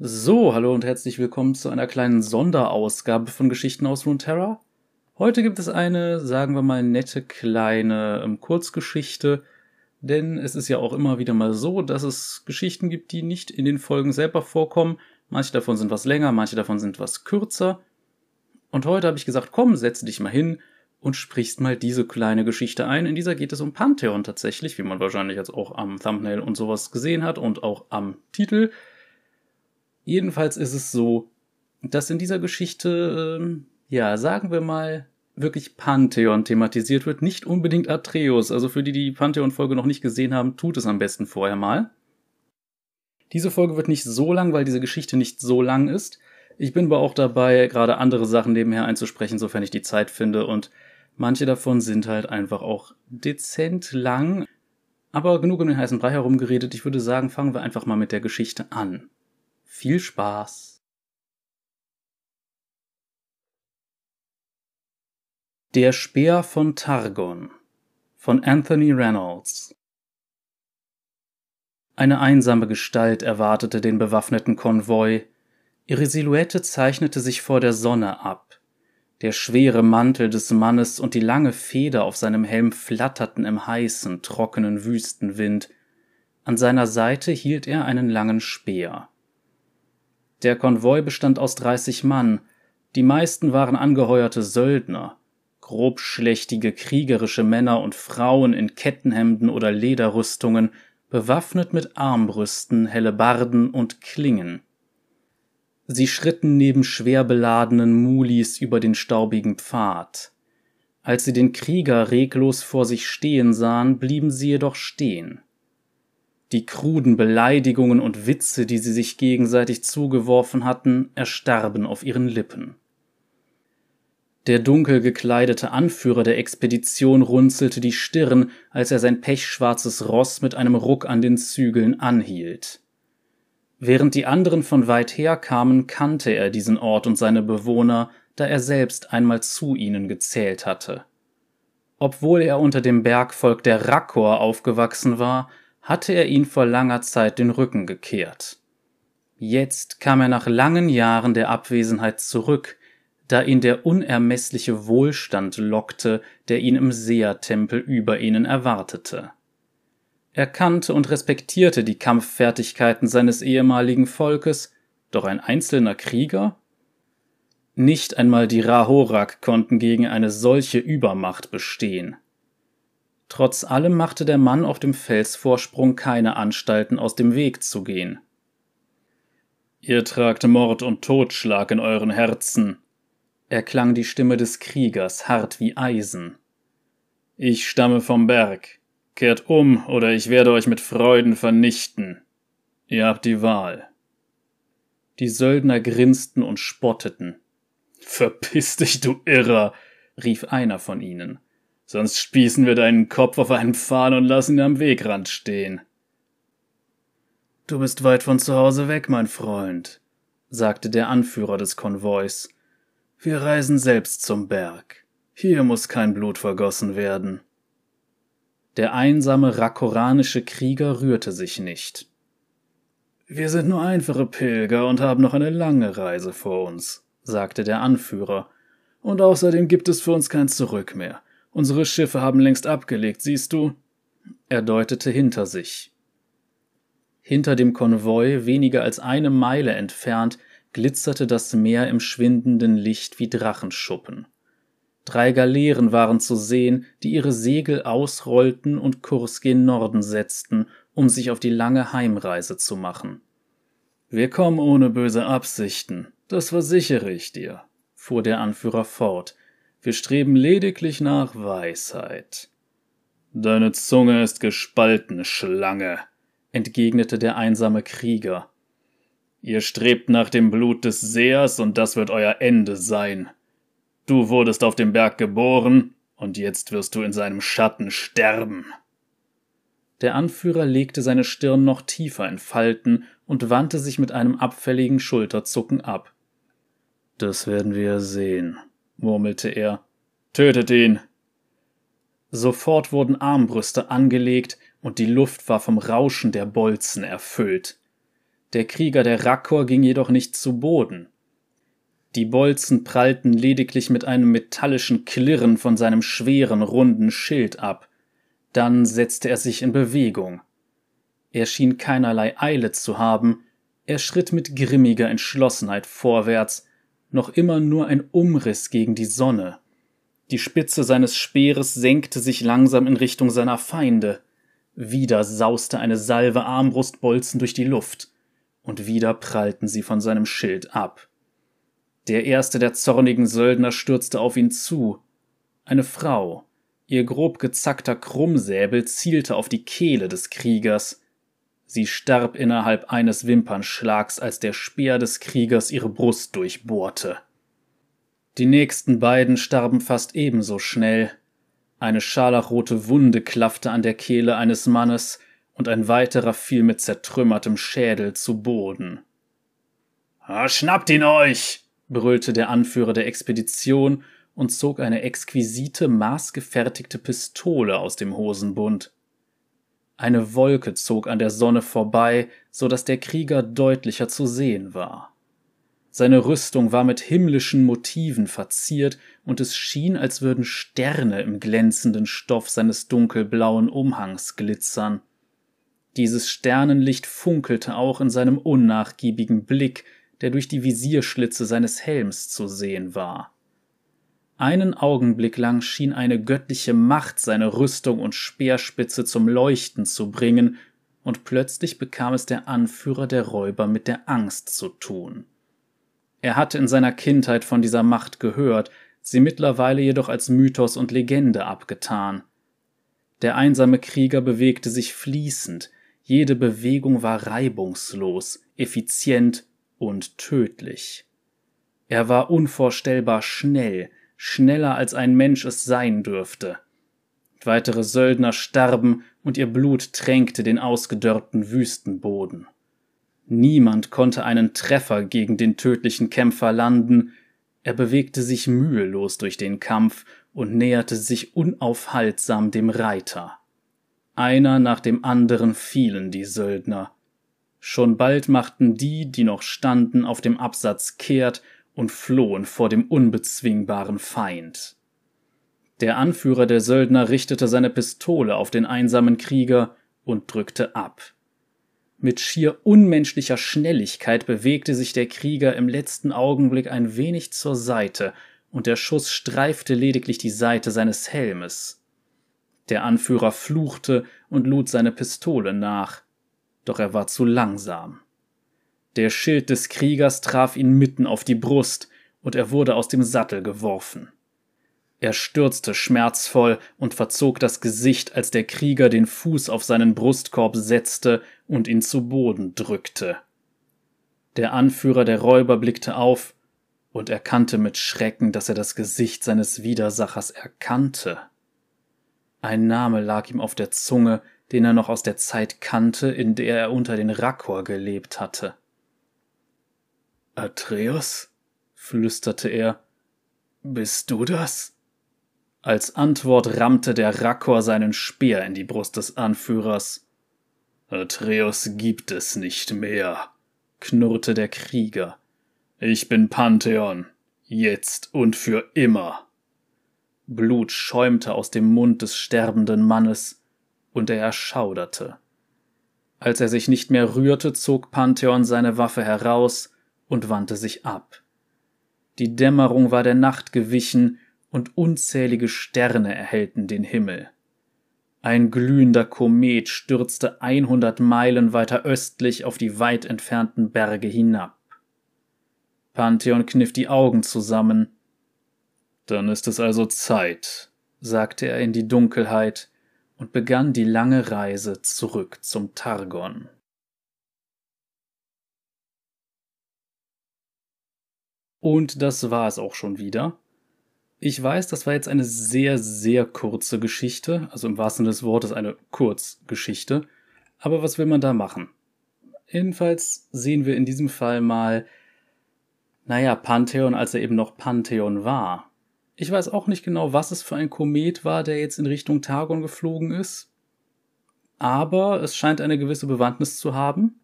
So, hallo und herzlich willkommen zu einer kleinen Sonderausgabe von Geschichten aus Runeterra. Heute gibt es eine, sagen wir mal, nette kleine ähm, Kurzgeschichte, denn es ist ja auch immer wieder mal so, dass es Geschichten gibt, die nicht in den Folgen selber vorkommen. Manche davon sind was länger, manche davon sind was kürzer. Und heute habe ich gesagt, komm, setz dich mal hin und sprichst mal diese kleine Geschichte ein. In dieser geht es um Pantheon tatsächlich, wie man wahrscheinlich jetzt auch am Thumbnail und sowas gesehen hat und auch am Titel. Jedenfalls ist es so, dass in dieser Geschichte, ähm, ja, sagen wir mal, wirklich Pantheon thematisiert wird, nicht unbedingt Atreus. Also für die, die Pantheon-Folge noch nicht gesehen haben, tut es am besten vorher mal. Diese Folge wird nicht so lang, weil diese Geschichte nicht so lang ist. Ich bin aber auch dabei, gerade andere Sachen nebenher einzusprechen, sofern ich die Zeit finde. Und manche davon sind halt einfach auch dezent lang. Aber genug um den heißen Brei herumgeredet. Ich würde sagen, fangen wir einfach mal mit der Geschichte an. Viel Spaß! Der Speer von Targon von Anthony Reynolds Eine einsame Gestalt erwartete den bewaffneten Konvoi. Ihre Silhouette zeichnete sich vor der Sonne ab. Der schwere Mantel des Mannes und die lange Feder auf seinem Helm flatterten im heißen, trockenen Wüstenwind. An seiner Seite hielt er einen langen Speer. Der Konvoi bestand aus 30 Mann, die meisten waren angeheuerte Söldner, grobschlächtige kriegerische Männer und Frauen in Kettenhemden oder Lederrüstungen, bewaffnet mit Armbrüsten, Hellebarden und Klingen. Sie schritten neben schwer beladenen Mulis über den staubigen Pfad. Als sie den Krieger reglos vor sich stehen sahen, blieben sie jedoch stehen. Die kruden Beleidigungen und Witze, die sie sich gegenseitig zugeworfen hatten, erstarben auf ihren Lippen. Der dunkel gekleidete Anführer der Expedition runzelte die Stirn, als er sein pechschwarzes Ross mit einem Ruck an den Zügeln anhielt. Während die anderen von weit her kamen, kannte er diesen Ort und seine Bewohner, da er selbst einmal zu ihnen gezählt hatte. Obwohl er unter dem Bergvolk der Rakor aufgewachsen war, hatte er ihn vor langer Zeit den Rücken gekehrt. Jetzt kam er nach langen Jahren der Abwesenheit zurück, da ihn der unermessliche Wohlstand lockte, der ihn im Seertempel über ihnen erwartete. Er kannte und respektierte die Kampffertigkeiten seines ehemaligen Volkes, doch ein einzelner Krieger? Nicht einmal die Rahorak konnten gegen eine solche Übermacht bestehen. Trotz allem machte der Mann auf dem Felsvorsprung keine Anstalten, aus dem Weg zu gehen. Ihr tragt Mord und Totschlag in euren Herzen, erklang die Stimme des Kriegers hart wie Eisen. Ich stamme vom Berg. Kehrt um, oder ich werde euch mit Freuden vernichten. Ihr habt die Wahl. Die Söldner grinsten und spotteten. Verpiss dich, du Irrer, rief einer von ihnen sonst spießen wir deinen Kopf auf einen Pfahl und lassen ihn am Wegrand stehen. Du bist weit von zu Hause weg, mein Freund, sagte der Anführer des Konvois. Wir reisen selbst zum Berg. Hier muss kein Blut vergossen werden. Der einsame rakoranische Krieger rührte sich nicht. Wir sind nur einfache Pilger und haben noch eine lange Reise vor uns, sagte der Anführer, und außerdem gibt es für uns kein Zurück mehr. Unsere Schiffe haben längst abgelegt, siehst du? Er deutete hinter sich. Hinter dem Konvoi, weniger als eine Meile entfernt, glitzerte das Meer im schwindenden Licht wie Drachenschuppen. Drei Galeeren waren zu sehen, die ihre Segel ausrollten und Kurs gen Norden setzten, um sich auf die lange Heimreise zu machen. Wir kommen ohne böse Absichten, das versichere ich dir, fuhr der Anführer fort, wir streben lediglich nach Weisheit. Deine Zunge ist gespalten, Schlange, entgegnete der einsame Krieger. Ihr strebt nach dem Blut des Sehers, und das wird euer Ende sein. Du wurdest auf dem Berg geboren, und jetzt wirst du in seinem Schatten sterben. Der Anführer legte seine Stirn noch tiefer in Falten und wandte sich mit einem abfälligen Schulterzucken ab. Das werden wir sehen, murmelte er. Tötet ihn! Sofort wurden Armbrüste angelegt und die Luft war vom Rauschen der Bolzen erfüllt. Der Krieger der Rakor ging jedoch nicht zu Boden. Die Bolzen prallten lediglich mit einem metallischen Klirren von seinem schweren, runden Schild ab. Dann setzte er sich in Bewegung. Er schien keinerlei Eile zu haben, er schritt mit grimmiger Entschlossenheit vorwärts, noch immer nur ein Umriss gegen die Sonne. Die Spitze seines Speeres senkte sich langsam in Richtung seiner Feinde. Wieder sauste eine Salve Armbrustbolzen durch die Luft, und wieder prallten sie von seinem Schild ab. Der erste der zornigen Söldner stürzte auf ihn zu. Eine Frau. Ihr grob gezackter Krummsäbel zielte auf die Kehle des Kriegers. Sie starb innerhalb eines Wimpernschlags, als der Speer des Kriegers ihre Brust durchbohrte. Die nächsten beiden starben fast ebenso schnell. Eine scharlachrote Wunde klaffte an der Kehle eines Mannes, und ein weiterer fiel mit zertrümmertem Schädel zu Boden. Ah, schnappt ihn euch! brüllte der Anführer der Expedition und zog eine exquisite, maßgefertigte Pistole aus dem Hosenbund. Eine Wolke zog an der Sonne vorbei, so dass der Krieger deutlicher zu sehen war. Seine Rüstung war mit himmlischen Motiven verziert, und es schien, als würden Sterne im glänzenden Stoff seines dunkelblauen Umhangs glitzern. Dieses Sternenlicht funkelte auch in seinem unnachgiebigen Blick, der durch die Visierschlitze seines Helms zu sehen war. Einen Augenblick lang schien eine göttliche Macht seine Rüstung und Speerspitze zum Leuchten zu bringen, und plötzlich bekam es der Anführer der Räuber mit der Angst zu tun. Er hatte in seiner Kindheit von dieser Macht gehört, sie mittlerweile jedoch als Mythos und Legende abgetan. Der einsame Krieger bewegte sich fließend, jede Bewegung war reibungslos, effizient und tödlich. Er war unvorstellbar schnell, schneller als ein Mensch es sein dürfte. Weitere Söldner starben und ihr Blut tränkte den ausgedörrten Wüstenboden. Niemand konnte einen Treffer gegen den tödlichen Kämpfer landen, er bewegte sich mühelos durch den Kampf und näherte sich unaufhaltsam dem Reiter. Einer nach dem anderen fielen die Söldner. Schon bald machten die, die noch standen, auf dem Absatz kehrt und flohen vor dem unbezwingbaren Feind. Der Anführer der Söldner richtete seine Pistole auf den einsamen Krieger und drückte ab. Mit schier unmenschlicher Schnelligkeit bewegte sich der Krieger im letzten Augenblick ein wenig zur Seite, und der Schuss streifte lediglich die Seite seines Helmes. Der Anführer fluchte und lud seine Pistole nach, doch er war zu langsam. Der Schild des Kriegers traf ihn mitten auf die Brust, und er wurde aus dem Sattel geworfen. Er stürzte schmerzvoll und verzog das Gesicht, als der Krieger den Fuß auf seinen Brustkorb setzte und ihn zu Boden drückte. Der Anführer der Räuber blickte auf und erkannte mit Schrecken, dass er das Gesicht seines Widersachers erkannte. Ein Name lag ihm auf der Zunge, den er noch aus der Zeit kannte, in der er unter den Rakor gelebt hatte. Atreus? flüsterte er. Bist du das? Als Antwort rammte der Rakor seinen Speer in die Brust des Anführers. Atreus gibt es nicht mehr, knurrte der Krieger. Ich bin Pantheon, jetzt und für immer. Blut schäumte aus dem Mund des sterbenden Mannes, und er erschauderte. Als er sich nicht mehr rührte, zog Pantheon seine Waffe heraus und wandte sich ab. Die Dämmerung war der Nacht gewichen, und unzählige Sterne erhellten den Himmel. Ein glühender Komet stürzte 100 Meilen weiter östlich auf die weit entfernten Berge hinab. Pantheon kniff die Augen zusammen. Dann ist es also Zeit, sagte er in die Dunkelheit und begann die lange Reise zurück zum Targon. Und das war es auch schon wieder. Ich weiß, das war jetzt eine sehr, sehr kurze Geschichte, also im wahrsten Sinne des Wortes eine Kurzgeschichte. Aber was will man da machen? Jedenfalls sehen wir in diesem Fall mal, naja, Pantheon, als er eben noch Pantheon war. Ich weiß auch nicht genau, was es für ein Komet war, der jetzt in Richtung Targon geflogen ist. Aber es scheint eine gewisse Bewandtnis zu haben.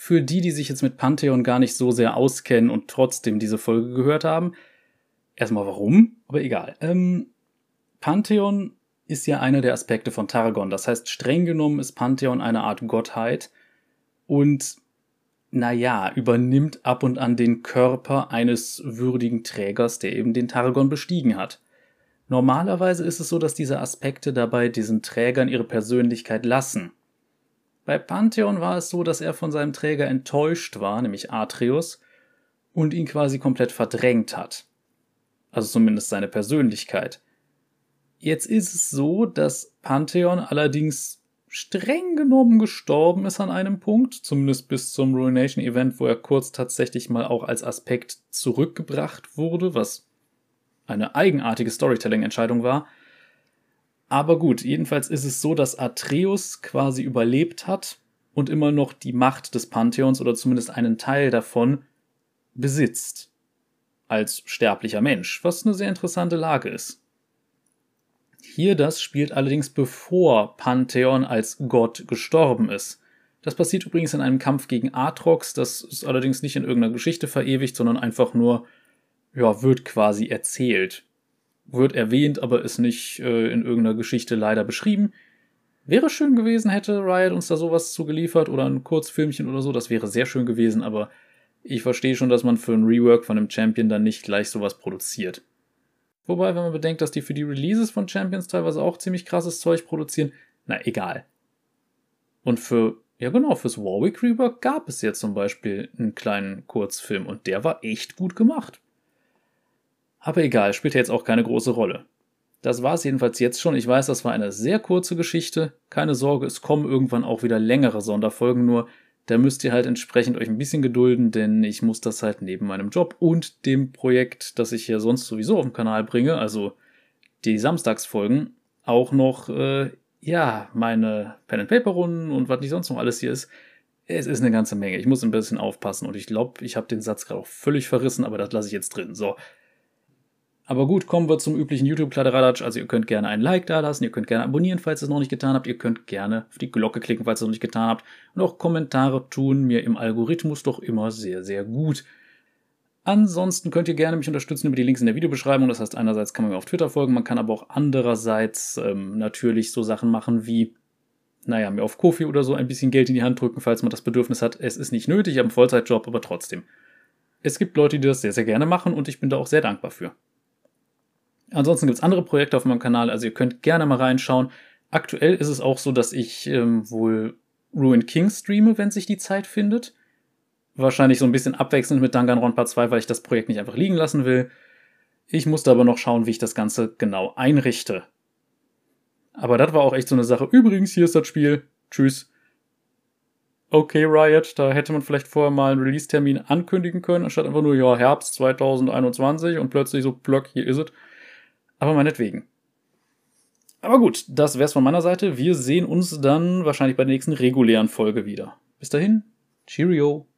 Für die, die sich jetzt mit Pantheon gar nicht so sehr auskennen und trotzdem diese Folge gehört haben, erstmal warum, aber egal. Ähm, Pantheon ist ja einer der Aspekte von Targon. Das heißt, streng genommen ist Pantheon eine Art Gottheit und naja, übernimmt ab und an den Körper eines würdigen Trägers, der eben den Targon bestiegen hat. Normalerweise ist es so, dass diese Aspekte dabei diesen Trägern ihre Persönlichkeit lassen. Bei Pantheon war es so, dass er von seinem Träger enttäuscht war, nämlich Atreus, und ihn quasi komplett verdrängt hat. Also zumindest seine Persönlichkeit. Jetzt ist es so, dass Pantheon allerdings streng genommen gestorben ist an einem Punkt, zumindest bis zum Ruination Event, wo er kurz tatsächlich mal auch als Aspekt zurückgebracht wurde, was eine eigenartige Storytelling-Entscheidung war. Aber gut, jedenfalls ist es so, dass Atreus quasi überlebt hat und immer noch die Macht des Pantheons oder zumindest einen Teil davon besitzt. Als sterblicher Mensch, was eine sehr interessante Lage ist. Hier das spielt allerdings bevor Pantheon als Gott gestorben ist. Das passiert übrigens in einem Kampf gegen Atrox, das ist allerdings nicht in irgendeiner Geschichte verewigt, sondern einfach nur, ja, wird quasi erzählt. Wird erwähnt, aber ist nicht äh, in irgendeiner Geschichte leider beschrieben. Wäre schön gewesen, hätte Riot uns da sowas zugeliefert oder ein Kurzfilmchen oder so, das wäre sehr schön gewesen, aber ich verstehe schon, dass man für ein Rework von einem Champion dann nicht gleich sowas produziert. Wobei, wenn man bedenkt, dass die für die Releases von Champions teilweise auch ziemlich krasses Zeug produzieren, na egal. Und für, ja genau, fürs Warwick Rework gab es jetzt zum Beispiel einen kleinen Kurzfilm und der war echt gut gemacht. Aber egal, spielt ja jetzt auch keine große Rolle. Das war es jedenfalls jetzt schon. Ich weiß, das war eine sehr kurze Geschichte. Keine Sorge, es kommen irgendwann auch wieder längere Sonderfolgen, nur da müsst ihr halt entsprechend euch ein bisschen gedulden, denn ich muss das halt neben meinem Job und dem Projekt, das ich hier sonst sowieso auf dem Kanal bringe, also die Samstagsfolgen, auch noch, äh, ja, meine Pen-and-Paper-Runden und was nicht sonst noch alles hier ist. Es ist eine ganze Menge. Ich muss ein bisschen aufpassen und ich glaube, ich habe den Satz gerade auch völlig verrissen, aber das lasse ich jetzt drin. So, aber gut, kommen wir zum üblichen YouTube-Kladderadatsch. Also ihr könnt gerne ein Like da lassen, ihr könnt gerne abonnieren, falls ihr es noch nicht getan habt. Ihr könnt gerne auf die Glocke klicken, falls ihr es noch nicht getan habt. Und auch Kommentare tun mir im Algorithmus doch immer sehr, sehr gut. Ansonsten könnt ihr gerne mich unterstützen über die Links in der Videobeschreibung. Das heißt, einerseits kann man mir auf Twitter folgen, man kann aber auch andererseits ähm, natürlich so Sachen machen wie, naja, mir auf Kofi oder so ein bisschen Geld in die Hand drücken, falls man das Bedürfnis hat. Es ist nicht nötig, ich habe einen Vollzeitjob, aber trotzdem. Es gibt Leute, die das sehr, sehr gerne machen und ich bin da auch sehr dankbar für. Ansonsten gibt es andere Projekte auf meinem Kanal, also ihr könnt gerne mal reinschauen. Aktuell ist es auch so, dass ich ähm, wohl Ruined King streame, wenn sich die Zeit findet. Wahrscheinlich so ein bisschen abwechselnd mit Danganronpa 2, weil ich das Projekt nicht einfach liegen lassen will. Ich musste aber noch schauen, wie ich das Ganze genau einrichte. Aber das war auch echt so eine Sache. Übrigens, hier ist das Spiel. Tschüss. Okay, Riot, da hätte man vielleicht vorher mal einen Release-Termin ankündigen können, anstatt einfach nur, ja, Herbst 2021 und plötzlich so, Block, hier ist es. Aber meinetwegen. Aber gut, das wär's von meiner Seite. Wir sehen uns dann wahrscheinlich bei der nächsten regulären Folge wieder. Bis dahin, Cheerio.